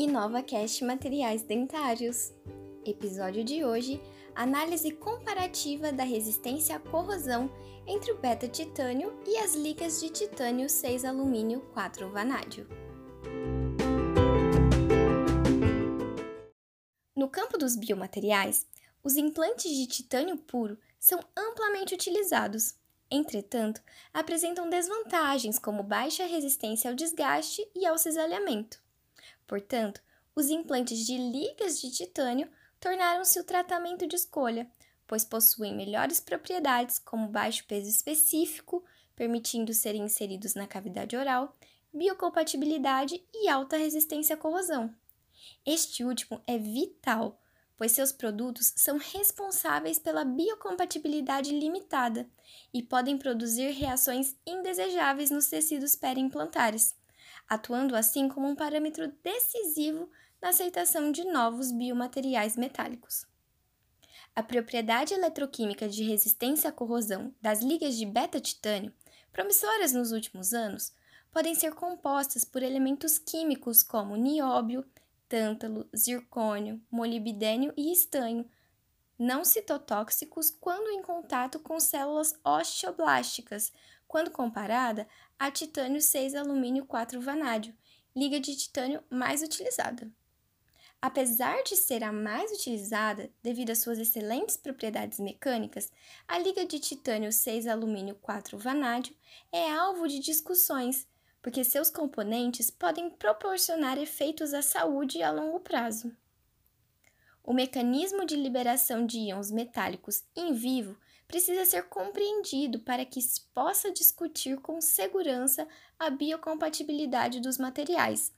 InovaCast Materiais Dentários. Episódio de hoje: análise comparativa da resistência à corrosão entre o beta-titânio e as ligas de titânio 6 alumínio 4 vanádio. No campo dos biomateriais, os implantes de titânio puro são amplamente utilizados. Entretanto, apresentam desvantagens como baixa resistência ao desgaste e ao cisalhamento. Portanto, os implantes de ligas de titânio tornaram-se o tratamento de escolha, pois possuem melhores propriedades como baixo peso específico, permitindo serem inseridos na cavidade oral, biocompatibilidade e alta resistência à corrosão. Este último é vital, pois seus produtos são responsáveis pela biocompatibilidade limitada e podem produzir reações indesejáveis nos tecidos periimplantares, atuando assim como um parâmetro decisivo na aceitação de novos biomateriais metálicos. A propriedade eletroquímica de resistência à corrosão das ligas de beta-titânio, promissoras nos últimos anos, podem ser compostas por elementos químicos como nióbio, tântalo, zircônio, molibdênio e estanho, não citotóxicos quando em contato com células osteoblásticas, quando comparada a titânio 6 alumínio 4 vanádio, liga de titânio mais utilizada. Apesar de ser a mais utilizada devido às suas excelentes propriedades mecânicas, a liga de titânio 6 alumínio 4 vanádio é alvo de discussões, porque seus componentes podem proporcionar efeitos à saúde a longo prazo. O mecanismo de liberação de íons metálicos em vivo precisa ser compreendido para que se possa discutir com segurança a biocompatibilidade dos materiais,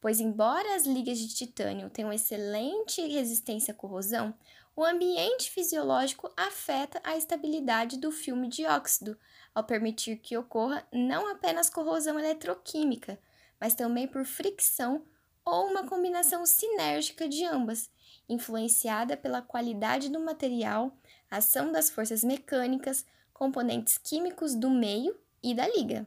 pois, embora as ligas de titânio tenham excelente resistência à corrosão, o ambiente fisiológico afeta a estabilidade do filme de óxido, ao permitir que ocorra não apenas corrosão eletroquímica, mas também por fricção ou uma combinação sinérgica de ambas, influenciada pela qualidade do material, ação das forças mecânicas, componentes químicos do meio e da liga.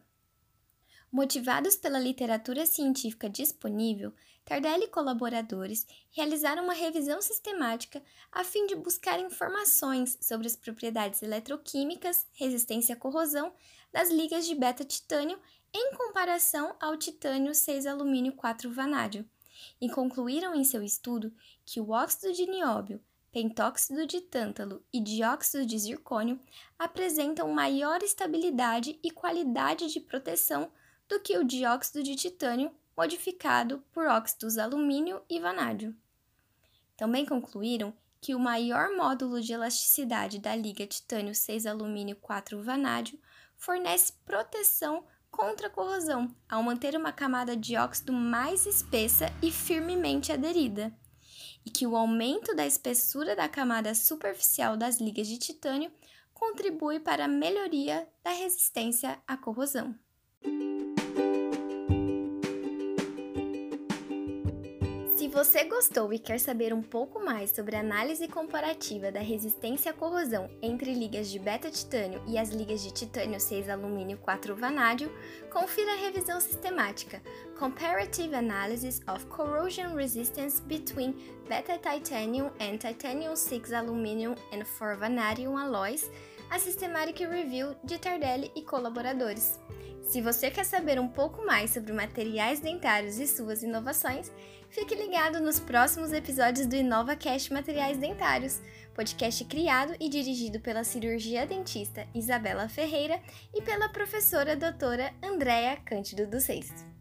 Motivados pela literatura científica disponível, Tardelli e colaboradores realizaram uma revisão sistemática a fim de buscar informações sobre as propriedades eletroquímicas, resistência à corrosão das ligas de beta-titânio em comparação ao titânio 6 alumínio 4 vanádio, e concluíram em seu estudo que o óxido de nióbio, pentóxido de tântalo e dióxido de zircônio apresentam maior estabilidade e qualidade de proteção do que o dióxido de titânio modificado por óxidos alumínio e vanádio. Também concluíram que o maior módulo de elasticidade da liga titânio 6 alumínio 4 vanádio fornece proteção contra a corrosão ao manter uma camada de óxido mais espessa e firmemente aderida e que o aumento da espessura da camada superficial das ligas de titânio contribui para a melhoria da resistência à corrosão. Você gostou e quer saber um pouco mais sobre a análise comparativa da resistência à corrosão entre ligas de beta-titânio e as ligas de titânio 6 alumínio 4 vanádio, confira a revisão sistemática Comparative Analysis of Corrosion Resistance Between Beta-Titanium and Titanium 6 Aluminium and 4 Vanadium Alloys, a Systematic Review de Tardelli e colaboradores. Se você quer saber um pouco mais sobre materiais dentários e suas inovações, fique ligado nos próximos episódios do InovaCast Materiais Dentários, podcast criado e dirigido pela cirurgia dentista Isabela Ferreira e pela professora doutora Andréa Cândido dos Reis.